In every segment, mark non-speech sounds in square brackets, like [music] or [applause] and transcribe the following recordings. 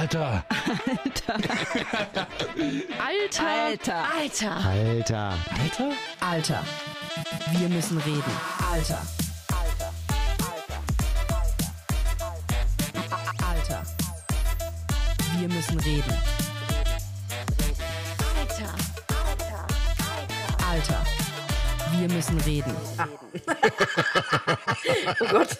Alter. Alter. Alter. Alter. Alter. Alter? Alter. Wir müssen reden. Alter. Alter. Wir müssen reden. Alter. Alter. Wir müssen reden. Ah. [laughs] oh Gott.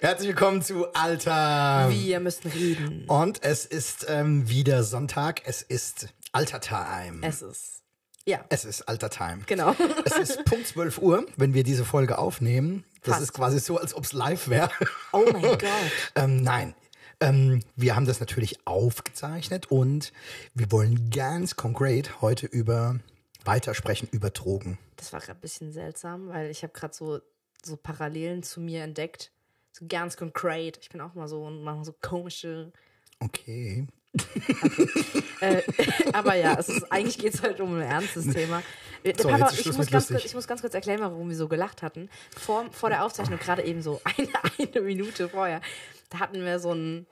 Herzlich willkommen zu Alter. Wir müssen reden. Und es ist ähm, wieder Sonntag. Es ist Alter Time. Es ist. Ja, Es ist Alter Time. genau. [laughs] Es ist Punkt 12 Uhr, wenn wir diese Folge aufnehmen. Das Fast. ist quasi so, als ob es live wäre. Oh mein [laughs] Gott. ähm, nein. Ähm, wir haben das natürlich aufgezeichnet und wir wollen ganz konkret heute über weitersprechen über Drogen. Das war gerade ein bisschen seltsam, weil ich habe gerade so, so Parallelen zu mir entdeckt. So ganz konkret. Ich bin auch mal so und mache so komische. Okay. Äh, [laughs] aber ja, es ist, eigentlich geht es halt um ein ernstes Thema. Der So, Papa, ich, muss kurz, ich muss ganz kurz erklären, warum wir so gelacht hatten. Vor, vor der Aufzeichnung, gerade eben so [laughs] eine, eine Minute vorher, da hatten wir so einen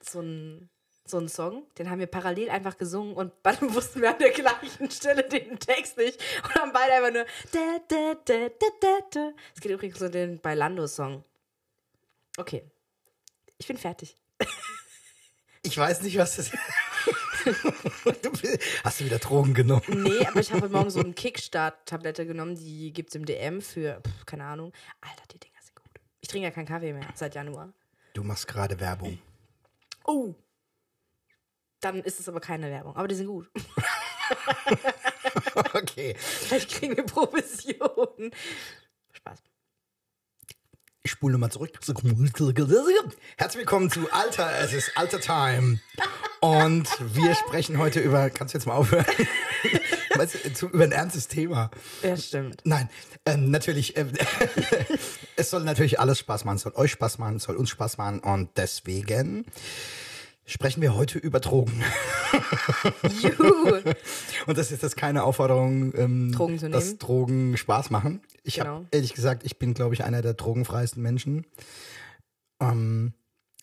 so einen- so einen Song, den haben wir parallel einfach gesungen und [laughs] dann wussten wir an der gleichen Stelle den Text nicht und haben beide einfach nur. Es geht übrigens um den Bailando-Song. Okay. Ich bin fertig. Ich weiß nicht, was das [laughs] Hast du wieder Drogen genommen? Nee, aber ich habe heute Morgen so eine Kickstart-Tablette genommen, die gibt's im DM für, pf, keine Ahnung. Alter, die Dinger sind gut. Ich trinke ja keinen Kaffee mehr seit Januar. Du machst gerade Werbung. Oh. Dann ist es aber keine Werbung, aber die sind gut. [laughs] Okay. Vielleicht kriegen wir Provisionen. Spaß. Ich spule nochmal zurück. Herzlich willkommen zu Alter. Es ist Alter Time. Und wir sprechen heute über. Kannst du jetzt mal aufhören? [laughs] Weißt du, über ein ernstes Thema. Ja, stimmt. Nein, ähm, natürlich. Ähm, [laughs] es soll natürlich alles Spaß machen. Es soll euch Spaß machen. Es soll uns Spaß machen. Und deswegen sprechen wir heute über Drogen. Juhu. [laughs] Und das ist jetzt keine Aufforderung, ähm, Drogen dass. Drogen Spaß machen. Ich Genau. habe ehrlich gesagt, ich bin, glaube ich, einer der drogenfreisten Menschen. Ähm,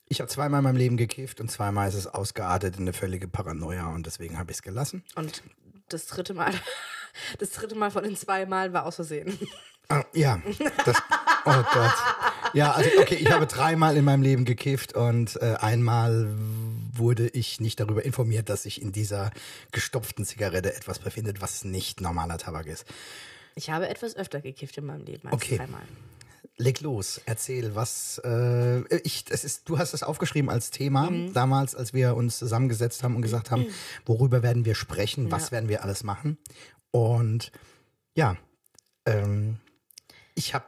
ich habe zweimal in meinem Leben gekifft und zweimal ist es ausgeartet in eine völlige Paranoia und deswegen habe ich es gelassen. Und das dritte Mal, [laughs] das dritte Mal von den zwei Malen war aus Versehen. Ah, ja, das, oh Gott. [laughs] Ja, also okay, ich habe dreimal in meinem Leben gekifft und äh, einmal wurde ich nicht darüber informiert, dass sich in dieser gestopften Zigarette etwas befindet, was nicht normaler Tabak ist. Ich habe etwas öfter gekifft in meinem Leben als Okay. dreimal. Leg los, erzähl, was äh, ich, das ist, du hast es aufgeschrieben als Thema damals, als wir uns zusammengesetzt haben und gesagt haben, [clears throat] worüber werden wir sprechen, was Ja. werden wir alles machen. Und ja, ähm, ich habe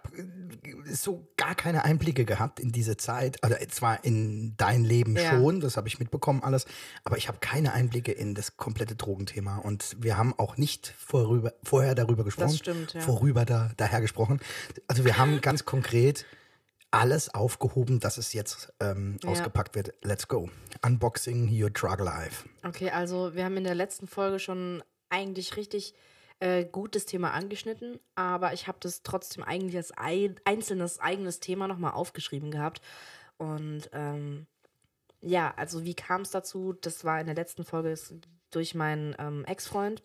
so gar keine Einblicke gehabt in diese Zeit, also zwar in dein Leben Ja. schon, das habe ich mitbekommen alles, aber ich habe keine Einblicke in das komplette Drogenthema und wir haben auch nicht vorüber, vorher darüber gesprochen, stimmt, ja. vorüber da, daher gesprochen. Also wir haben ganz [laughs] konkret alles aufgehoben, dass es jetzt ähm, Ja. ausgepackt wird. Let's go. Unboxing your drug life. Okay, also wir haben in der letzten Folge schon eigentlich richtig äh, gut das Thema angeschnitten, aber ich habe das trotzdem eigentlich als ein, einzelnes eigenes Thema nochmal aufgeschrieben gehabt. Und ähm, ja, also wie kam es dazu? Das war in der letzten Folge durch meinen ähm, Ex-Freund.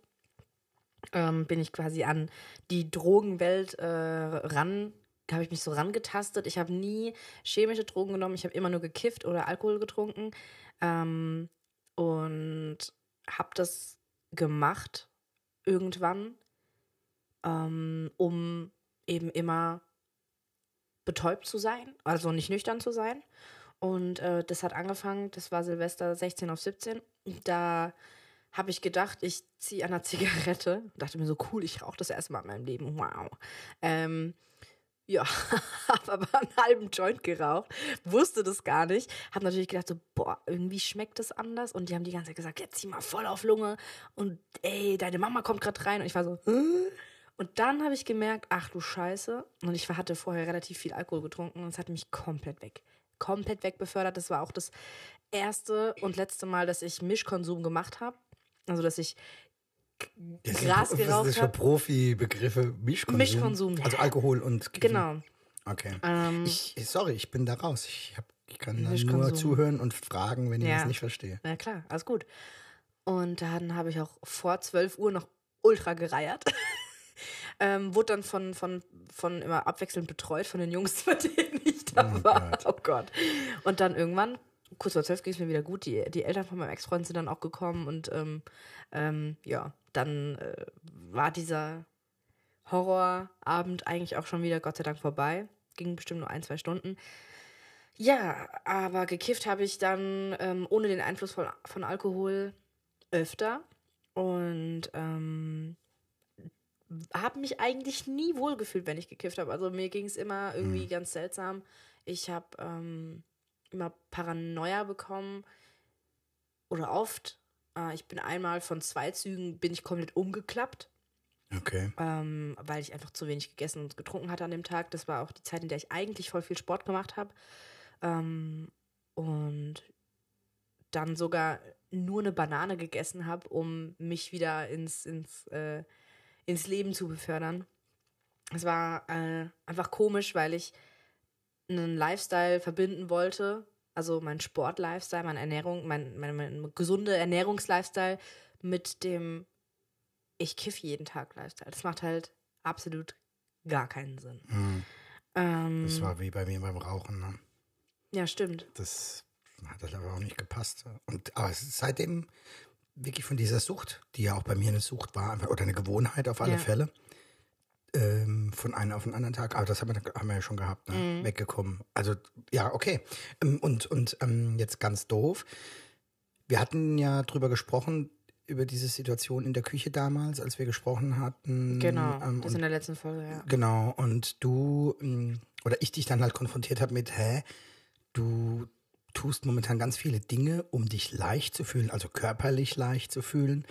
Ähm, bin ich quasi an die Drogenwelt äh, ran, habe ich mich so rangetastet. Ich habe nie chemische Drogen genommen, ich habe immer nur gekifft oder Alkohol getrunken. Ähm, und habe das gemacht irgendwann, ähm, um eben immer betäubt zu sein, also nicht nüchtern zu sein. Und äh, das hat angefangen, das war Silvester 16 auf 17. Da habe ich gedacht, ich ziehe an einer Zigarette. Dachte mir so, cool, ich rauche das erste Mal in meinem Leben. Wow. Ähm, ja, [laughs] habe aber einen halben Joint geraucht, wusste das gar nicht. Habe natürlich gedacht, so, boah, irgendwie schmeckt das anders. Und die haben die ganze Zeit gesagt, jetzt zieh mal voll auf Lunge. Und ey, deine Mama kommt gerade rein. Und ich war so, Hä? Und dann habe ich gemerkt, ach du Scheiße. Und ich hatte vorher relativ viel Alkohol getrunken und es hat mich komplett weg. Komplett wegbefördert. Das war auch das erste und letzte Mal, dass ich Mischkonsum gemacht habe. Also, dass ich Das Gras sind, geraucht Das ist hab. Profi-Begriffe Mischkonsum. Mischkonsum. Also Alkohol und Kiffen. Genau. Okay. Ähm, ich, sorry, ich bin da raus. Ich habe Ich kann Mischkonsum. nur zuhören und fragen, wenn ich Ja. es nicht verstehe. Na klar, alles gut. Und dann habe ich auch vor 12 Uhr noch ultra gereiert. [laughs] ähm, wurde dann von, von, von immer abwechselnd betreut von den Jungs, [laughs] bei denen ich da Oh war. Gott. Oh Gott. Und dann irgendwann, kurz vor 12 ging es mir wieder gut. Die, die Eltern von meinem Ex-Freund sind dann auch gekommen und ähm, ähm, ja, dann äh, war dieser Horrorabend eigentlich auch schon wieder Gott sei Dank vorbei. Ging bestimmt nur ein, zwei Stunden. Ja, aber gekifft habe ich dann ähm, ohne den Einfluss von, von Alkohol öfter und ähm, habe mich eigentlich nie wohlgefühlt, wenn ich gekifft habe. Also mir ging es immer irgendwie ganz seltsam. Ich habe ähm, immer Paranoia bekommen oder oft. Äh, ich bin einmal von zwei Zügen bin ich komplett umgeklappt Okay. ähm, weil ich einfach zu wenig gegessen und getrunken hatte an dem Tag. Das war auch die Zeit, in der ich eigentlich voll viel Sport gemacht habe. Ähm, und dann sogar nur eine Banane gegessen habe, um mich wieder ins, ins, äh, ins Leben zu befördern. Es war äh, einfach komisch, weil ich einen Lifestyle verbinden wollte, also mein Sport-Lifestyle, meine Ernährung, mein, mein, mein gesunde Ernährungs-Lifestyle mit dem ich kiff jeden Tag Lifestyle. Das macht halt absolut gar keinen Sinn. Hm. Ähm, Das war wie bei mir beim Rauchen. Ne? ja, stimmt. Das hat halt aber auch nicht gepasst. Und aber seitdem wirklich von dieser Sucht, die ja auch bei mir eine Sucht war, oder eine Gewohnheit auf alle Ja. Fälle, ähm, von einem auf den anderen Tag, aber das haben wir, haben wir ja schon gehabt, ne? Mhm. weggekommen. Also ja, okay. Ähm, Und, und ähm, jetzt ganz doof. Wir hatten ja drüber gesprochen, über diese Situation in der Küche damals, als wir gesprochen hatten. Genau. ähm, das in der letzten Folge, ja. Genau, und du, ähm, oder ich dich dann halt konfrontiert habe mit, hä, du tust momentan ganz viele Dinge, um dich leicht zu fühlen, also körperlich leicht zu fühlen.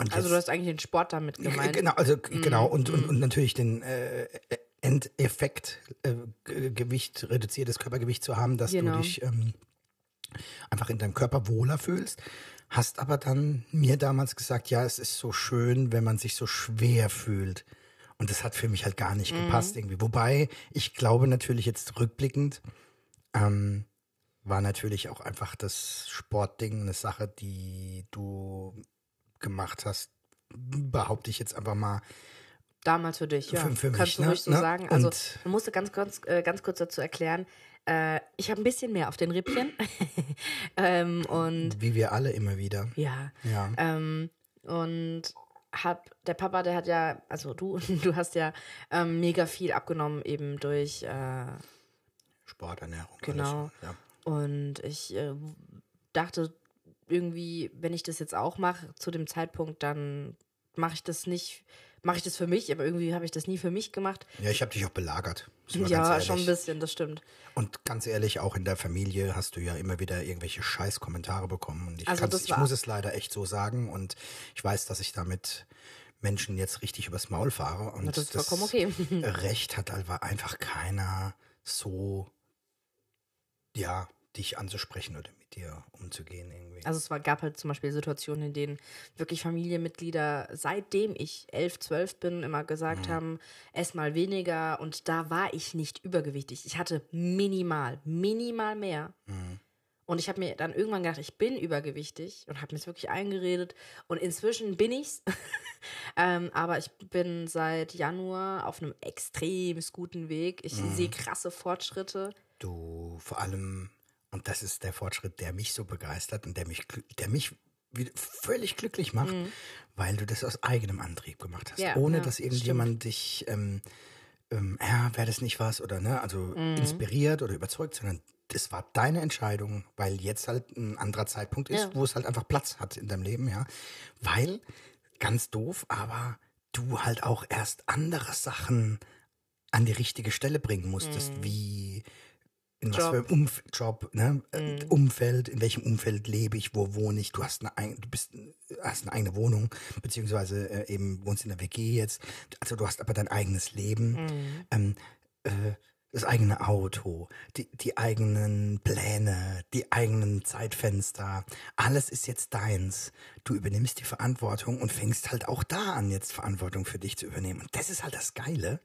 Und Also du hast eigentlich den Sport damit gemeint. Genau, also g- genau, und, und, mm. und natürlich den äh, Endeffekt, äh, Gewicht, reduziertes Körpergewicht zu haben, dass Genau. du dich ähm, einfach in deinem Körper wohler fühlst. Hast aber dann mir damals gesagt, ja, es ist so schön, wenn man sich so schwer fühlt. Und das hat für mich halt gar nicht Mhm. gepasst irgendwie. Wobei, ich glaube natürlich jetzt rückblickend, ähm, war natürlich auch einfach das Sportding eine Sache, die du gemacht hast, behaupte ich jetzt einfach mal. Damals für dich, ja. Für- für mich, Kannst du ne? ruhig so Ne? sagen. Also Und- man musste ganz kurz, äh, ganz kurz dazu erklären, äh, ich habe ein bisschen mehr auf den Rippchen. [laughs] ähm, und Wie wir alle immer wieder. ja, Ja. Ähm, und hab, der Papa, der hat ja, also du, [laughs] du hast ja ähm, mega viel abgenommen, eben durch, äh, Sporternährung. Genau. Alles, ja. und ich äh, dachte irgendwie, wenn ich das jetzt auch mache, zu dem Zeitpunkt, dann mache ich das nicht, mache ich das für mich, aber irgendwie habe ich das nie für mich gemacht. ja, ich habe dich auch belagert. Ja, schon ein bisschen, das stimmt. Und ganz ehrlich, auch in der Familie hast du ja immer wieder irgendwelche Scheißkommentare bekommen. Und ich, Also das ich muss es leider echt so sagen. Und ich weiß, dass ich damit Menschen jetzt richtig übers Maul fahre. Und das ist vollkommen okay. [laughs] Recht hat einfach keiner so, ja, dich anzusprechen oder mit dir umzugehen irgendwie. Also es war, gab halt zum Beispiel Situationen, in denen wirklich Familienmitglieder, seitdem ich elf, zwölf bin, immer gesagt Mhm. haben, ess mal weniger und da war ich nicht übergewichtig. Ich hatte minimal, minimal mehr. Mhm. Und ich habe mir dann irgendwann gedacht, ich bin übergewichtig und habe mir es wirklich eingeredet. Und inzwischen bin ich's. [laughs] ähm, aber ich bin seit Januar auf einem extrem guten Weg. Ich Mhm. sehe krasse Fortschritte. du vor allem, und das ist der Fortschritt, der mich so begeistert und der mich, der mich völlig glücklich macht, weil du das aus eigenem Antrieb gemacht hast, Mhm. Ja, ohne ja, dass irgendjemand dich, ähm, ähm, ja, wäre das nicht was oder ne, also Mhm. inspiriert oder überzeugt, sondern das war deine Entscheidung, weil jetzt halt ein anderer Zeitpunkt ist, Ja. wo es halt einfach Platz hat in deinem Leben, ja, weil ganz doof, aber du halt auch erst andere Sachen an die richtige Stelle bringen musstest, wie in was Mhm. Job. für einem Umf Job, ne? äh, Umfeld, in welchem Umfeld lebe ich, wo wohne ich, du hast eine, du bist, hast eine eigene Wohnung, beziehungsweise äh, eben wohnst in der WG jetzt, also du hast aber dein eigenes Leben, Mhm. ähm, äh, das eigene Auto, die, die eigenen Pläne, die eigenen Zeitfenster, alles ist jetzt deins. Du übernimmst die Verantwortung und fängst halt auch da an, jetzt Verantwortung für dich zu übernehmen. Und das ist halt das Geile.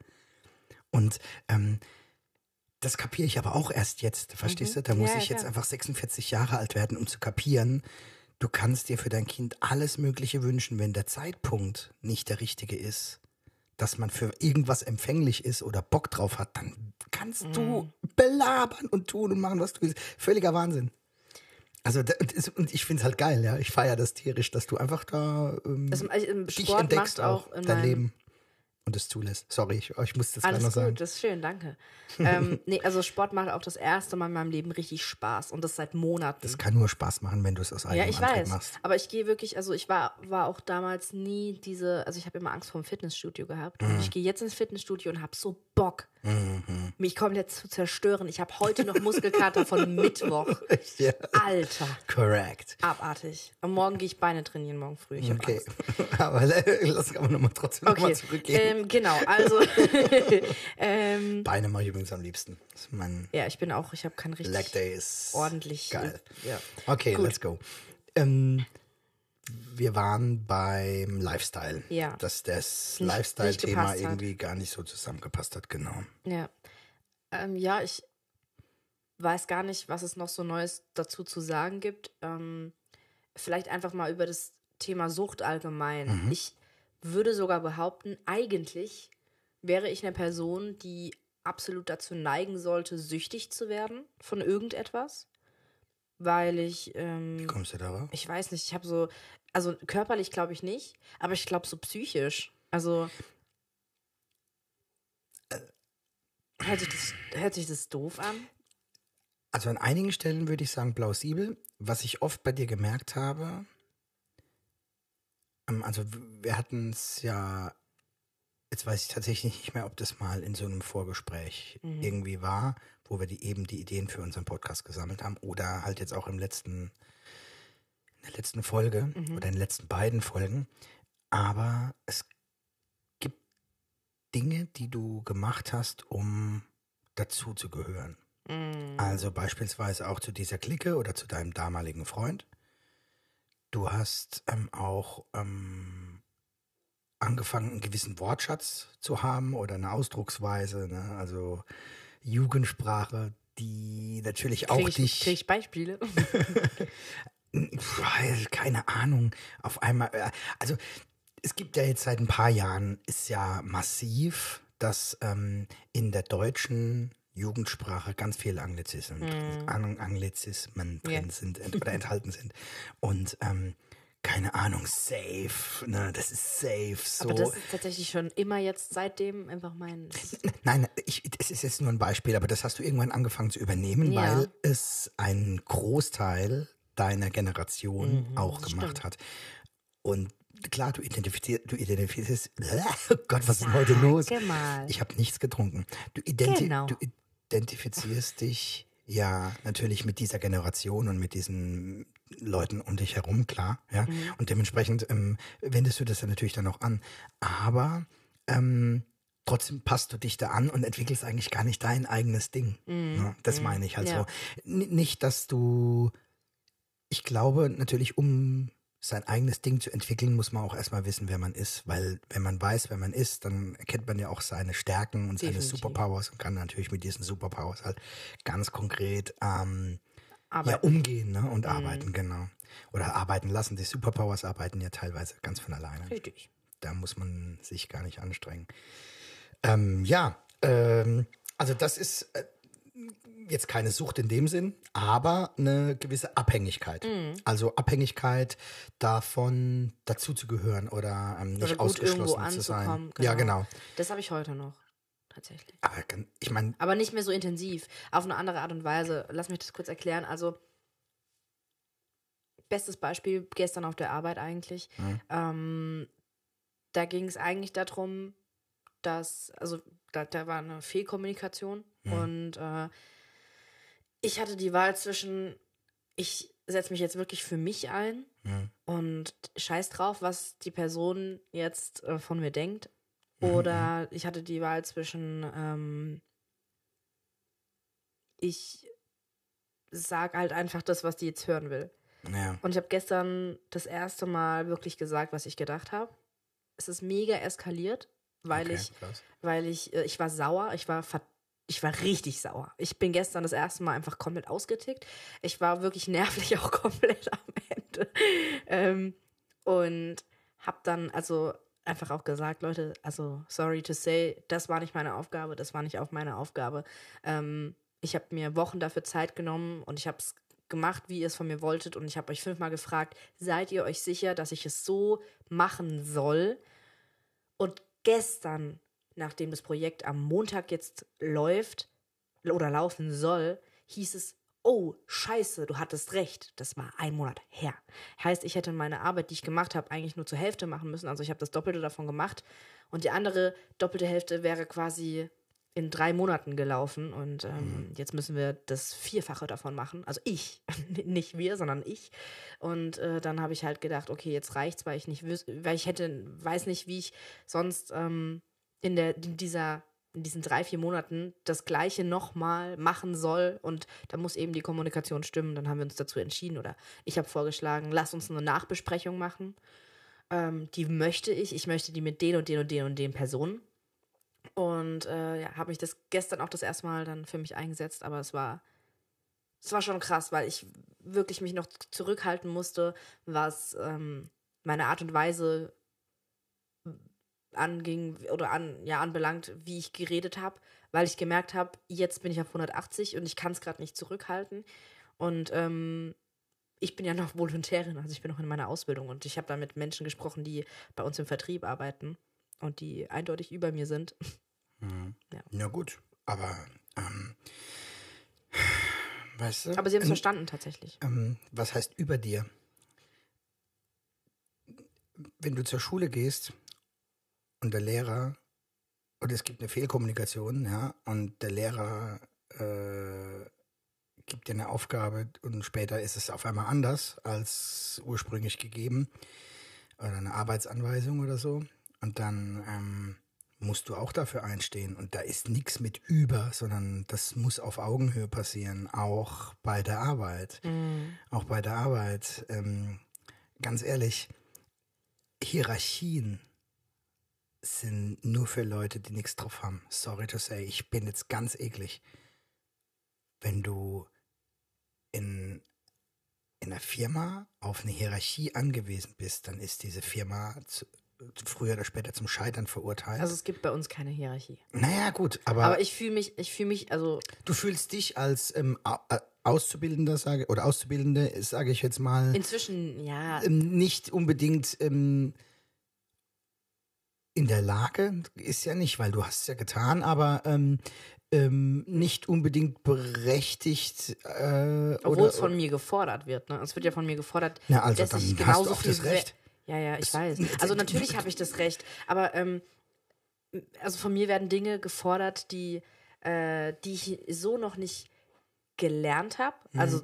Und ähm, das kapiere ich aber auch erst jetzt, verstehst du? Da muss Mhm. Ja, ich jetzt einfach 46 Jahre alt werden, um zu kapieren, du kannst dir für dein Kind alles Mögliche wünschen, wenn der Zeitpunkt nicht der richtige ist, dass man für irgendwas empfänglich ist oder Bock drauf hat, dann kannst Mhm. du belabern und tun und machen, was du willst. Völliger Wahnsinn. Also, und ich finde es halt geil, ja. Ich feiere das tierisch, dass du einfach da ähm, also, im dich entdeckst auch auch, in dein Leben und es zulässt. Sorry, ich, ich muss das gerade Alles noch gut, sagen. das ist schön, danke. ähm, [laughs] nee, also Sport macht auch das erste Mal in meinem Leben richtig Spaß und das seit Monaten. Das kann nur Spaß machen, wenn du es aus ja, eigenem ich Antrieb weiß. machst. Aber ich gehe wirklich, also ich war, war auch damals nie diese, also ich habe immer Angst vor dem Fitnessstudio gehabt. Und Mhm. ich gehe jetzt ins Fitnessstudio und habe so Bock, mich komplett zu zerstören. Ich habe heute noch Muskelkater von [laughs] Mittwoch. Ja, Alter, correct. abartig. Und morgen gehe ich Beine trainieren, morgen früh. Ich Okay. [laughs] Aber lass aber nochmal trotzdem nochmal Okay, zurückgehen. ähm, genau, also [laughs] ähm, Beine mache ich übrigens am liebsten. Ja, ich bin auch, ich habe kein richtig Leg Day ist ordentlich. geil. Ja. Okay, Gut. let's go. Ähm, wir waren beim Lifestyle. Ja. Dass das Lifestyle-Thema irgendwie gar nicht so zusammengepasst hat, genau. Ja. Ähm, ja, ich weiß gar nicht, was es noch so Neues dazu zu sagen gibt. Ähm, vielleicht einfach mal über das Thema Sucht allgemein. Ich würde sogar behaupten, eigentlich wäre ich eine Person, die absolut dazu neigen sollte, süchtig zu werden von irgendetwas. Weil ich, ähm, Wie kommst du darauf? ich weiß nicht, ich habe so, also körperlich glaube ich nicht, aber ich glaube so psychisch. Also hört sich, das, hört sich das doof an? Also an einigen Stellen würde ich sagen plausibel. Was ich oft bei dir gemerkt habe, ähm, also wir hatten es ja, jetzt weiß ich tatsächlich nicht mehr, ob das mal in so einem Vorgespräch irgendwie war, wo wir die eben die Ideen für unseren Podcast gesammelt haben oder halt jetzt auch im letzten, in der letzten Folge oder in den letzten beiden Folgen. Aber es gibt Dinge, die du gemacht hast, um dazu zu gehören. Also beispielsweise auch zu dieser Clique oder zu deinem damaligen Freund. Du hast ähm, auch ähm, angefangen, einen gewissen Wortschatz zu haben oder eine Ausdrucksweise, ne? also Jugendsprache, die natürlich auch Krieg ich, dich. krieg ich Beispiele? [laughs] [laughs] Keine Ahnung. Auf einmal, äh, also es gibt ja jetzt seit ein paar Jahren, ist ja massiv, dass ähm, in der deutschen Jugendsprache ganz viele Anglizismen, An Anglizismen drin Ja. sind oder enthalten sind. Und ähm, keine Ahnung, safe, ne, das ist safe, so. Aber das ist tatsächlich schon immer jetzt seitdem einfach mein. Nein, ich, es ist jetzt nur ein Beispiel, aber das hast du irgendwann angefangen zu übernehmen, Ja. weil es ein Großteil deiner Generation Mhm, auch das gemacht stimmt. hat. Und klar, du identifizierst, du identifizierst, [laughs] oh Gott, was ist denn heute los? Mal. Ich habe nichts getrunken. Du, identi Genau. du identifizierst dich ja natürlich mit dieser Generation und mit diesen Leuten um dich herum, klar, ja. Mhm. Und dementsprechend ähm, wendest du das dann natürlich dann auch an. Aber ähm, trotzdem passt du dich da an und entwickelst eigentlich gar nicht dein eigenes Ding. Ne? Das meine ich halt Mhm. Ja. so. N nicht, dass du, ich glaube natürlich, um sein eigenes Ding zu entwickeln, muss man auch erstmal wissen, wer man ist. Weil wenn man weiß, wer man ist, dann erkennt man ja auch seine Stärken und seine Definitiv. Superpowers und kann natürlich mit diesen Superpowers halt ganz konkret ähm, ja, umgehen ne? und arbeiten, genau. Oder arbeiten lassen. Die Superpowers arbeiten ja teilweise ganz von alleine. richtig. Da muss man sich gar nicht anstrengen. Ähm, ja, ähm, also das ist äh, jetzt keine Sucht in dem Sinn, aber eine gewisse Abhängigkeit. Mhm. Also Abhängigkeit davon, dazuzugehören oder ähm, nicht Oder ausgeschlossen zu sein. anzukommen. Ja, genau. Das habe ich heute noch. Tatsächlich. Aber ich meine, Aber nicht mehr so intensiv. Auf eine andere Art und Weise. Lass mich das kurz erklären. Also, bestes Beispiel gestern auf der Arbeit eigentlich. Ähm, da ging es eigentlich darum, dass, also da, da war eine Fehlkommunikation und äh, ich hatte die Wahl zwischen, ich setze mich jetzt wirklich für mich ein und scheiß drauf, was die Person jetzt äh, von mir denkt. Oder ich hatte die Wahl zwischen, ähm, ich sag halt einfach das, was die jetzt hören will. ja. Und ich habe gestern das erste Mal wirklich gesagt, was ich gedacht habe. Es ist mega eskaliert, weil Okay, ich, krass. weil ich, äh, ich war sauer, ich war ich war richtig sauer. Ich bin gestern das erste Mal einfach komplett ausgetickt. Ich war wirklich [laughs] nervlich auch komplett am Ende. Ähm, und hab dann also einfach auch gesagt, Leute, also sorry to say, das war nicht meine Aufgabe, das war nicht auch meine Aufgabe. Ähm, ich habe mir Wochen dafür Zeit genommen und ich habe es gemacht, wie ihr es von mir wolltet und ich habe euch fünfmal gefragt, seid ihr euch sicher, dass ich es so machen soll? Und gestern nachdem das Projekt am Montag jetzt läuft oder laufen soll, hieß es, oh, scheiße, du hattest recht. Das war ein Monat her. Heißt, ich hätte meine Arbeit, die ich gemacht habe, eigentlich nur zur Hälfte machen müssen. Also ich habe das Doppelte davon gemacht. Und die andere doppelte Hälfte wäre quasi in drei Monaten gelaufen. Und ähm, mhm. jetzt müssen wir das Vierfache davon machen. Also ich, [laughs] nicht wir, sondern ich. Und äh, dann habe ich halt gedacht, okay, jetzt reicht's, weil ich nicht weil ich hätte, weiß nicht, wie ich sonst ähm, in, der, in dieser in diesen drei, vier Monaten das Gleiche nochmal machen soll und da muss eben die Kommunikation stimmen. Dann haben wir uns dazu entschieden oder ich habe vorgeschlagen, lass uns eine Nachbesprechung machen. Ähm, die möchte ich. Ich möchte die mit den und den und den und den Personen. Und äh, ja, habe mich das gestern auch das erste Mal dann für mich eingesetzt, aber es war, es war schon krass, weil ich wirklich mich noch zurückhalten musste, was ähm, meine Art und Weise anging oder an, ja, anbelangt, wie ich geredet habe, weil ich gemerkt habe, jetzt bin ich auf 180 und ich kann es gerade nicht zurückhalten. Und ähm, ich bin ja noch [laughs] Volontärin, also ich bin noch in meiner Ausbildung und ich habe da mit Menschen gesprochen, die bei uns im Vertrieb arbeiten und die eindeutig über mir sind. [laughs] Mhm. Ja. ja. gut, aber ähm, weißt du? Aber sie haben es ähm, verstanden tatsächlich. Ähm, was heißt über dir? Wenn du zur Schule gehst, und der Lehrer, und es gibt eine Fehlkommunikation, ja, und der Lehrer äh, gibt dir eine Aufgabe und später ist es auf einmal anders als ursprünglich gegeben oder eine Arbeitsanweisung oder so und dann ähm, musst du auch dafür einstehen und da ist nichts mit über, sondern das muss auf Augenhöhe passieren, auch bei der Arbeit, mhm. auch bei der Arbeit. Ähm, ganz ehrlich, Hierarchien sind nur für Leute, die nichts drauf haben. Sorry to say, ich bin jetzt ganz eklig. Wenn du in, in einer Firma auf eine Hierarchie angewiesen bist, dann ist diese Firma zu, früher oder später zum Scheitern verurteilt. Also es gibt bei uns keine Hierarchie. Naja, gut, aber. Aber ich fühle mich, ich fühle mich, also. Du fühlst dich als ähm, Auszubildender, sage oder Auszubildende, sage ich jetzt mal. Inzwischen, ja. Ähm, nicht unbedingt. Ähm, in der Lage ist ja nicht, weil du hast es ja getan, aber ähm, ähm, nicht unbedingt berechtigt. Äh, Obwohl es von mir gefordert wird. Ne? Es wird ja von mir gefordert, Na also, dass ich genauso hast du viel das Recht. Ja, ja, ich weiß. [laughs] Also natürlich habe ich das Recht, aber ähm, also von mir werden Dinge gefordert, die, äh, die ich so noch nicht gelernt habe. Mhm. Also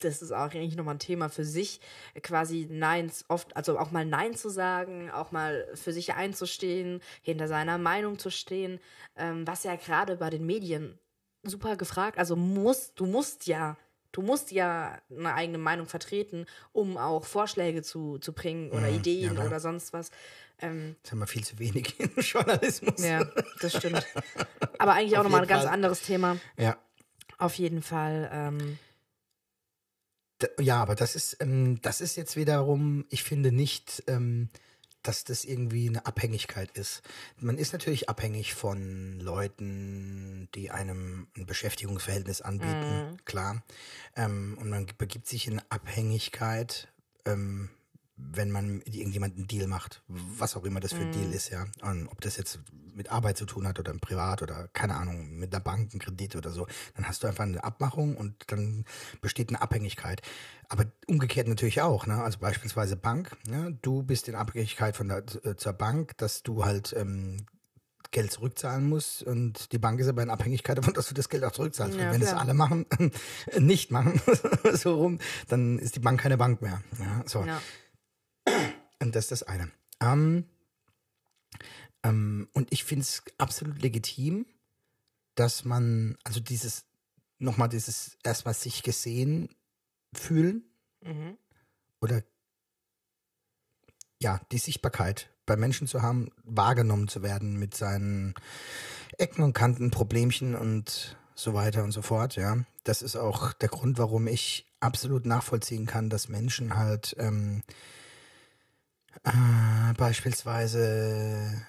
das ist auch eigentlich nochmal ein Thema für sich, quasi Neins oft, also auch mal Nein zu sagen, auch mal für sich einzustehen, hinter seiner Meinung zu stehen, ähm, was ja gerade bei den Medien super gefragt, also musst, du musst ja, du musst ja eine eigene Meinung vertreten, um auch Vorschläge zu, zu bringen oder mhm, Ideen ja, oder sonst was. Ähm, das haben wir viel zu wenig [laughs] im Journalismus. Ja, das stimmt. Aber eigentlich [laughs] auch nochmal ein ganz anderes Thema. Ja. Auf jeden Fall. Ähm, ja, aber das ist, ähm, das ist jetzt wiederum, ich finde nicht, ähm, dass das irgendwie eine Abhängigkeit ist. Man ist natürlich abhängig von Leuten, die einem ein Beschäftigungsverhältnis anbieten, mhm. klar. Ähm, und man begibt sich in Abhängigkeit, ähm, wenn man mit irgendjemandem einen Deal macht, was auch immer das für ein Deal mhm. ist, ja. Und ob das jetzt mit Arbeit zu tun hat oder im Privat oder keine Ahnung, mit einer Bank, einen Kredit oder so, dann hast du einfach eine Abmachung und dann besteht eine Abhängigkeit. Aber umgekehrt natürlich auch, ne? Also beispielsweise Bank, ne? Du bist in Abhängigkeit von der äh, zur Bank, dass du halt ähm, Geld zurückzahlen musst und die Bank ist aber in Abhängigkeit davon, dass du das Geld auch zurückzahlst. Ja, wenn es alle machen, [laughs] nicht machen, [laughs] so rum, dann ist die Bank keine Bank mehr. Ja, so. Ja. Und das ist das eine. Ähm, ähm, und ich finde es absolut legitim, dass man, also dieses, nochmal dieses erstmal sich gesehen fühlen mhm. oder ja, die Sichtbarkeit bei Menschen zu haben, wahrgenommen zu werden mit seinen Ecken und Kanten, Problemchen und so weiter und so fort, ja. Das ist auch der Grund, warum ich absolut nachvollziehen kann, dass Menschen halt ähm, äh, beispielsweise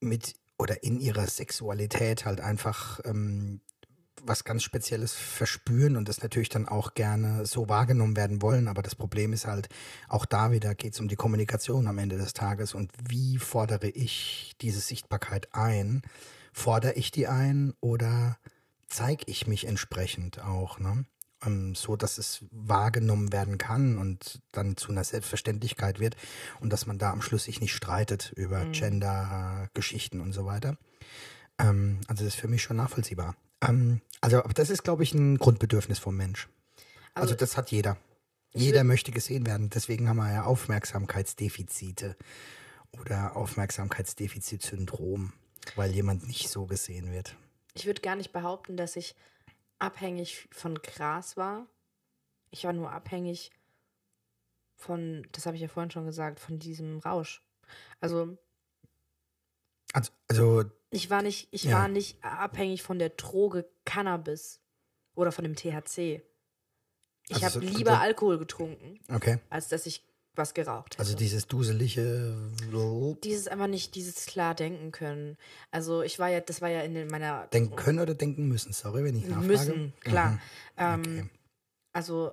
mit oder in ihrer Sexualität halt einfach ähm, was ganz Spezielles verspüren und das natürlich dann auch gerne so wahrgenommen werden wollen. Aber das Problem ist halt, auch da wieder geht es um die Kommunikation am Ende des Tages und wie fordere ich diese Sichtbarkeit ein? Fordere ich die ein oder zeige ich mich entsprechend auch, ne? Ähm, so dass es wahrgenommen werden kann und dann zu einer Selbstverständlichkeit wird und dass man da am Schluss sich nicht streitet über mhm. Gender-Geschichten und so weiter. Ähm, also das ist für mich schon nachvollziehbar. Ähm, also das ist, glaube ich, ein Grundbedürfnis vom Mensch. Also, also das hat jeder. Jeder möchte gesehen werden. Deswegen haben wir ja Aufmerksamkeitsdefizite oder Aufmerksamkeitsdefizitsyndrom, weil jemand nicht so gesehen wird. Ich würde gar nicht behaupten, dass ich abhängig von Gras war. Ich war nur abhängig von, das habe ich ja vorhin schon gesagt, von diesem Rausch. Also. Also, also ich war nicht, ich ja. war nicht abhängig von der Droge Cannabis oder von dem THC. Ich also habe lieber Alkohol getrunken, okay. als dass ich was geraucht hätte. Also dieses duselige. Dieses einfach nicht, dieses klar denken können. Also ich war ja, das war ja in meiner. Denken können oder denken müssen, sorry, wenn ich nachfrage. Müssen, klar. Mhm. Ähm, okay. Also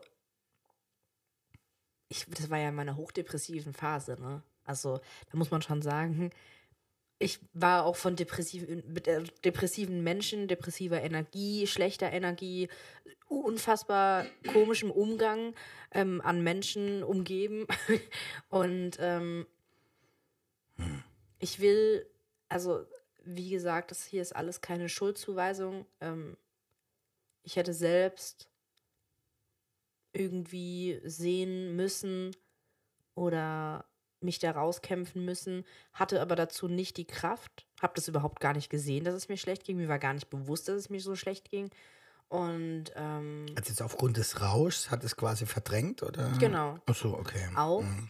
ich, das war ja in meiner hochdepressiven Phase, ne? Also da muss man schon sagen, ich war auch von depressiven, äh, depressiven Menschen, depressiver Energie, schlechter Energie, unfassbar komischem Umgang ähm, an Menschen umgeben. [laughs] Und ähm, ich will, also wie gesagt, das hier ist alles keine Schuldzuweisung. Ähm, ich hätte selbst irgendwie sehen müssen oder mich da rauskämpfen müssen, hatte aber dazu nicht die Kraft, habe das überhaupt gar nicht gesehen, dass es mir schlecht ging, mir war gar nicht bewusst, dass es mir so schlecht ging. Und ähm, also jetzt aufgrund des Rauschs hat es quasi verdrängt, oder? Genau. Ach so, okay. Auch. Mhm.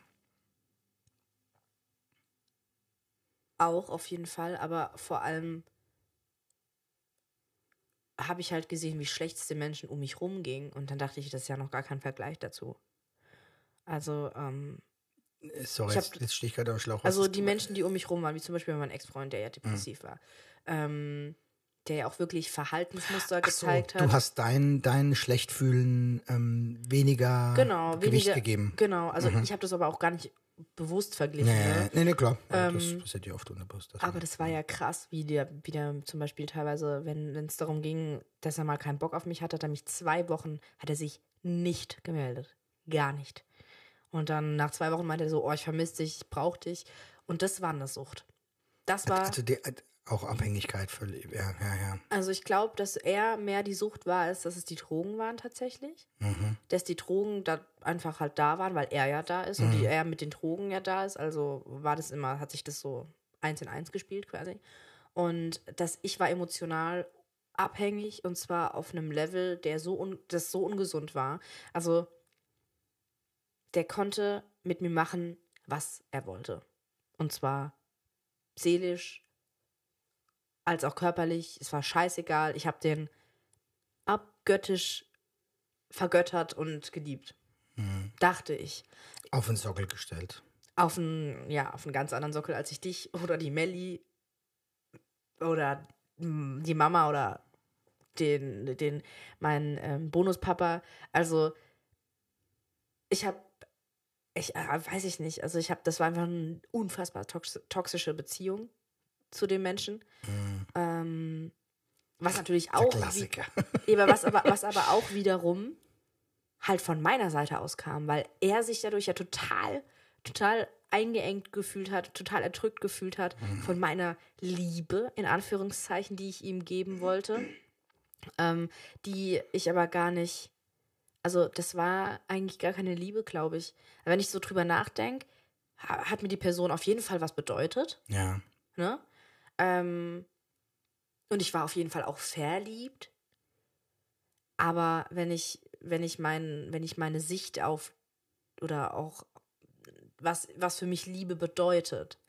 Auch auf jeden Fall, aber vor allem habe ich halt gesehen, wie schlecht es den Menschen um mich rumging. Und dann dachte ich, das ist ja noch gar kein Vergleich dazu. Also, ähm, Sorry, hab, jetzt, stehe ich gerade am Schlauch. Also die Menschen, die um mich rum waren, wie zum Beispiel mein Ex-Freund, der ja depressiv mhm. war, ähm, der ja auch wirklich Verhaltensmuster gezeigt so, hat. Du hast dein, dein Schlechtfühlen ähm, weniger genau, Gewicht weniger, gegeben. Genau, also mhm. ich habe das aber auch gar nicht bewusst verglichen. Nee, ne? nee, nee klar. Ähm, das passiert ja oft unbewusst. Aber das war ja krass, wie der, wie der zum Beispiel teilweise, wenn es darum ging, dass er mal keinen Bock auf mich hatte, hat er mich zwei Wochen, hat er sich nicht gemeldet. Gar nicht. Und dann nach zwei Wochen meinte er so, oh, ich vermisse dich, ich brauche dich. Und das war eine Sucht. Das war. Also die, auch Abhängigkeit völlig, ja, ja, ja. Also ich glaube, dass er mehr die Sucht war, als dass es die Drogen waren tatsächlich. Mhm. Dass die Drogen da einfach halt da waren, weil er ja da ist mhm. und die, er mit den Drogen ja da ist. Also war das immer, hat sich das so eins in eins gespielt quasi. Und dass ich war emotional abhängig und zwar auf einem Level, der so un, das so ungesund war. Also der konnte mit mir machen, was er wollte. Und zwar seelisch als auch körperlich. Es war scheißegal. Ich habe den abgöttisch vergöttert und geliebt. Mhm. Dachte ich. Auf den Sockel gestellt. Auf einen, ja, auf einen ganz anderen Sockel, als ich dich oder die Melli oder die Mama oder den, den, meinen ähm, Bonuspapa. Also, ich habe ich äh, weiß ich nicht. Also ich habe, das war einfach eine unfassbar tox toxische Beziehung zu den Menschen. Mhm. Ähm, was natürlich auch. Klassiker. Wie, was, aber, was aber auch wiederum halt von meiner Seite aus kam, weil er sich dadurch ja total, total eingeengt gefühlt hat, total erdrückt gefühlt hat mhm. von meiner Liebe, in Anführungszeichen, die ich ihm geben wollte, ähm, die ich aber gar nicht also das war eigentlich gar keine Liebe, glaube ich. wenn ich so drüber nachdenke, hat mir die Person auf jeden Fall was bedeutet. Ja. Ne? Ähm, und ich war auf jeden Fall auch verliebt. Aber wenn ich, wenn ich mein, wenn ich meine Sicht auf oder auch was, was für mich Liebe bedeutet,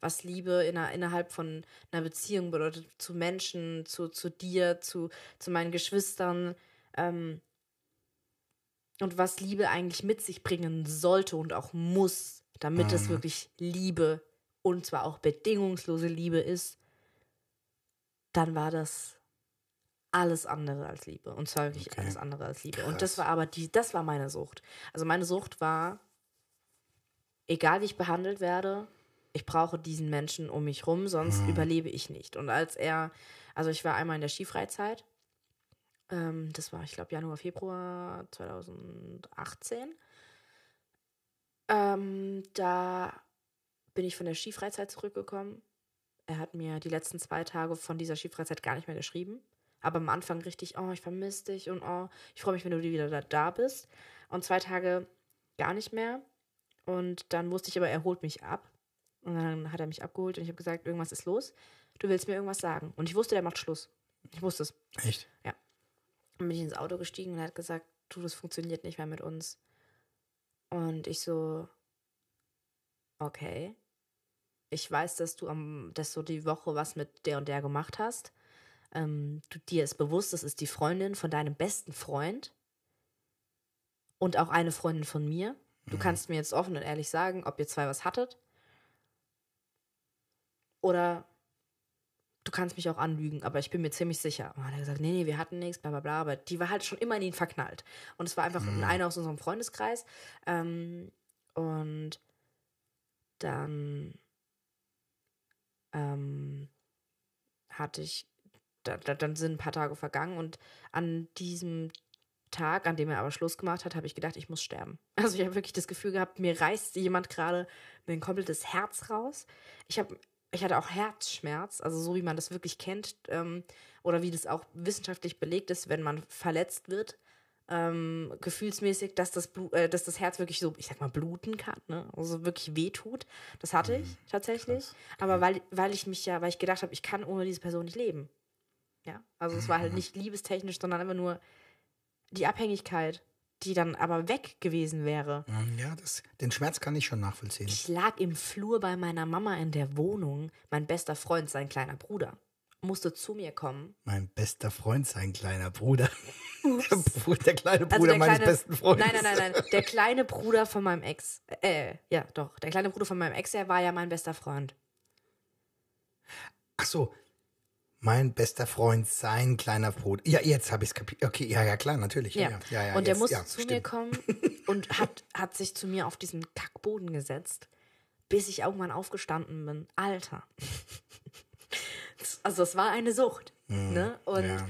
was Liebe in einer, innerhalb von einer Beziehung bedeutet, zu Menschen, zu, zu dir, zu, zu meinen Geschwistern. Ähm, und was Liebe eigentlich mit sich bringen sollte und auch muss, damit es wirklich Liebe und zwar auch bedingungslose Liebe ist, dann war das alles andere als Liebe. Und zwar wirklich Okay. alles andere als Liebe. Krass. Und das war aber die, das war meine Sucht. Also meine Sucht war, egal wie ich behandelt werde, ich brauche diesen Menschen um mich rum, sonst Mhm. überlebe ich nicht. Und als er, also ich war einmal in der Skifreizeit, ähm, das war, ich glaube, Januar, Februar 2018. Ähm, da bin ich von der Skifreizeit zurückgekommen. Er hat mir die letzten zwei Tage von dieser Skifreizeit gar nicht mehr geschrieben. Aber am Anfang richtig, oh, ich vermisse dich und oh, ich freue mich, wenn du wieder da, da bist. Und zwei Tage gar nicht mehr. Und dann wusste ich aber, er holt mich ab. Und dann hat er mich abgeholt und ich habe gesagt, irgendwas ist los. Du willst mir irgendwas sagen. Und ich wusste, der macht Schluss. Ich wusste es. Echt? Dann bin ich ins Auto gestiegen und er hat gesagt, du, das funktioniert nicht mehr mit uns. Und ich so, okay. Ich weiß, dass du am, dass du die Woche was mit der und der gemacht hast. Ähm, du, dir ist bewusst, das ist die Freundin von deinem besten Freund. Und auch eine Freundin von mir. Du kannst mir jetzt offen und ehrlich sagen, ob ihr zwei was hattet. Oder du kannst mich auch anlügen, aber ich bin mir ziemlich sicher. Und dann hat er gesagt, nee, nee, wir hatten nichts, bla bla bla. Aber die war halt schon immer in ihn verknallt. Und es war einfach eine aus unserem Freundeskreis. Ähm, und dann ähm, hatte ich, da, da, dann sind ein paar Tage vergangen und an diesem Tag, an dem er aber Schluss gemacht hat, habe ich gedacht, ich muss sterben. [laughs] Also ich habe wirklich das Gefühl gehabt, mir reißt jemand gerade mir ein komplettes Herz raus. Ich habe ich hatte auch Herzschmerz, also so wie man das wirklich kennt ähm, oder wie das auch wissenschaftlich belegt ist, wenn man verletzt wird, ähm, gefühlsmäßig, dass das, Blu äh, dass das Herz wirklich so, ich sag mal, bluten kann, ne? also wirklich wehtut. Das hatte ich tatsächlich. krass. Aber weil, weil ich mich ja, weil ich gedacht habe, ich kann ohne diese Person nicht leben. Ja, also es war halt nicht liebestechnisch, sondern einfach nur die Abhängigkeit, die dann aber weg gewesen wäre. Hm, Ja, das, den Schmerz kann ich schon nachvollziehen. Ich lag im Flur bei meiner Mama in der Wohnung. Mein bester Freund, sein kleiner Bruder, musste zu mir kommen. Mein bester Freund, sein kleiner Bruder. Der, der kleine Also Bruder der meines kleine, besten Freundes. Nein, nein, nein, nein. Der kleine Bruder von meinem Ex. Äh, ja, doch. Der kleine Bruder von meinem Ex, der war ja mein bester Freund. Ach so. Mein bester Freund, sein kleiner Bruder. Ja, jetzt habe ich es kapiert. Okay, ja, ja, klar, natürlich. Ja, Ja. ja, ja, und der jetzt, musste ja, zu mir stimmt. kommen [laughs] und hat, hat sich zu mir auf diesen Kackboden gesetzt, bis ich irgendwann aufgestanden bin. Alter. Also es war eine Sucht. ne? Und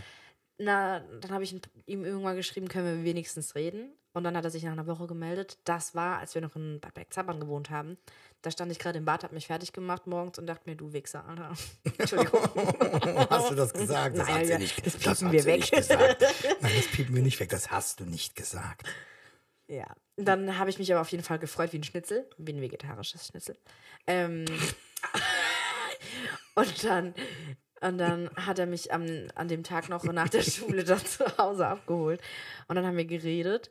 na, dann habe ich ihm irgendwann geschrieben, können wir wenigstens reden. Und dann hat er sich nach einer Woche gemeldet. Das war, als wir noch in Bad Bergzappern gewohnt haben. Da stand ich gerade im Bad, habe mich fertig gemacht morgens und dachte mir, du Wichser, Alter. [laughs] Entschuldigung. [laughs] Hast du das gesagt? Das Nein, hat sie nicht, das das piepen hat wir weg. gesagt. Nein, das piepen wir nicht weg. Das hast du nicht gesagt. Ja. Dann habe ich mich aber auf jeden Fall gefreut wie ein Schnitzel, wie ein vegetarisches Schnitzel. Ähm, [laughs] und dann und dann hat er mich am, an dem Tag noch nach der Schule dann zu Hause abgeholt. Und dann haben wir geredet,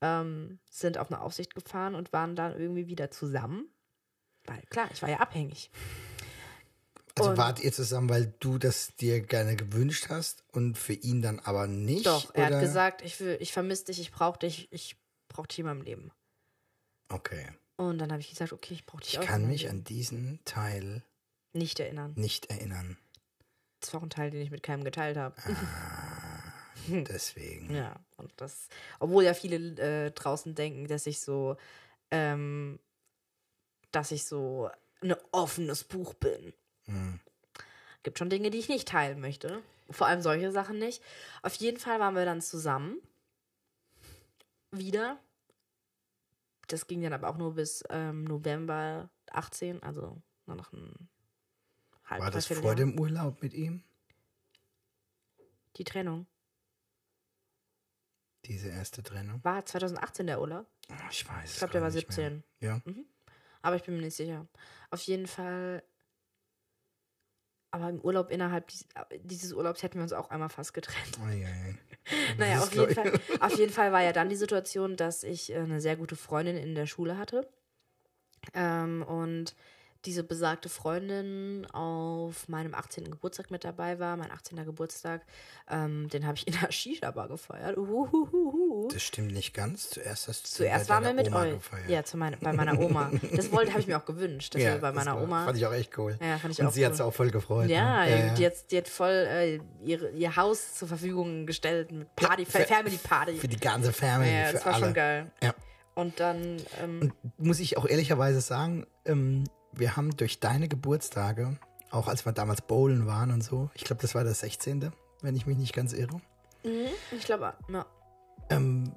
ähm, sind auf eine Aufsicht gefahren und waren dann irgendwie wieder zusammen. Weil klar, ich war ja abhängig. Also Und- wart ihr zusammen, weil du das dir gerne gewünscht hast und für ihn dann aber nicht? Doch, er oder? hat gesagt, ich, will- ich vermisse dich, ich brauche dich, ich brauche dich in meinem Leben. Okay. Und dann habe ich gesagt, okay, ich brauche dich Ich auch. in kann mich Leben. an diesen Teil nicht erinnern. nicht erinnern. Das war auch ein Teil, den ich mit keinem geteilt habe. [laughs] Deswegen. Ja, und das, obwohl ja viele äh, draußen denken, dass ich so, ähm, dass ich so ein offenes Buch bin. Hm. Gibt schon Dinge, die ich nicht teilen möchte. Vor allem solche Sachen nicht. Auf jeden Fall waren wir dann zusammen. Wieder. Das ging dann aber auch nur bis ähm, November 18, also nur noch ein halb War das vor Jahr. dem Urlaub mit ihm? Die Trennung. Diese erste Trennung? War 2018 der Urlaub? Oh, ich weiß. Ich glaube, der war 17. Ja. Aber ich bin mir nicht sicher. Auf jeden Fall. Aber im Urlaub innerhalb dies, dieses Urlaubs hätten wir uns auch einmal fast getrennt. Ei, ei, ei. [laughs] Naja, auf jeden, Fall, auf jeden Fall war ja dann die [laughs] Situation, dass ich äh, eine sehr gute Freundin in der Schule hatte. Ähm, und diese besagte Freundin auf meinem 18. Geburtstag mit dabei war, mein 18. Geburtstag, ähm, den habe ich in der Shisha-Bar gefeiert. Uhuhuhu. Das stimmt nicht ganz. Zuerst hast du Zuerst bei waren wir mit Oma euch. gefeiert. Ja, zu meine, bei meiner Oma. Das wollte, habe ich mir auch gewünscht, dass wir bei das meiner war- Oma. Fand ich auch echt cool. Ja, fand ich Und auch sie hat cool. es auch voll gefreut. Ja, ne? ja, Die, hat, die hat voll äh, ihre, ihr Haus zur Verfügung gestellt mit Party, Ja, für- Family Party. Für die ganze Family, ja, das war alle. schon geil. Ja. Und dann, ähm, Muss ich auch ehrlicherweise sagen, ähm, wir haben durch deine Geburtstage, auch als wir damals bowlen waren und so, ich glaube, das war der 16., wenn ich mich nicht ganz irre, ich glaube, ja. ähm,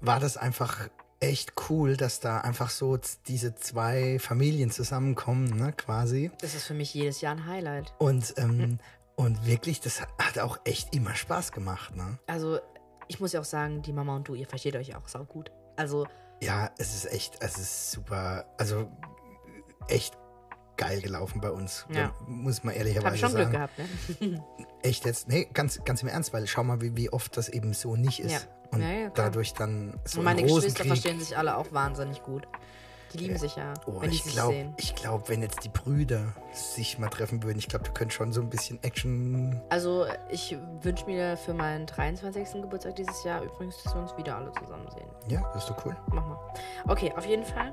war das einfach echt cool, dass da einfach so diese zwei Familien zusammenkommen, ne, quasi. das ist für mich jedes Jahr ein Highlight. Und, ähm, und wirklich, das hat- hat auch echt immer Spaß gemacht, ne? Also, ich muss ja auch sagen, die Mama und du, ihr versteht euch auch sau gut. Also, Ja, es ist echt, es ist super, also echt geil gelaufen bei uns. Ja. Muss man ehrlicherweise ich schon Glück sagen. gehabt, ne? Echt jetzt? Nee, ganz, ganz im Ernst, weil schau mal, wie, wie oft das eben so nicht ist. Ja. Und Ja, dadurch dann so Und meine ein Geschwister verstehen sich alle auch wahnsinnig gut. Die lieben sich ja, Oh, wenn die ich sich glaube, sehen. ich glaub, wenn jetzt die Brüder sich mal treffen würden, ich glaube, da könnte schon so ein bisschen Action. Also, ich wünsche mir für meinen 23. Geburtstag dieses Jahr übrigens, dass wir uns wieder alle zusammen sehen. Ja, das ist doch cool. Mach mal. Okay, auf jeden Fall.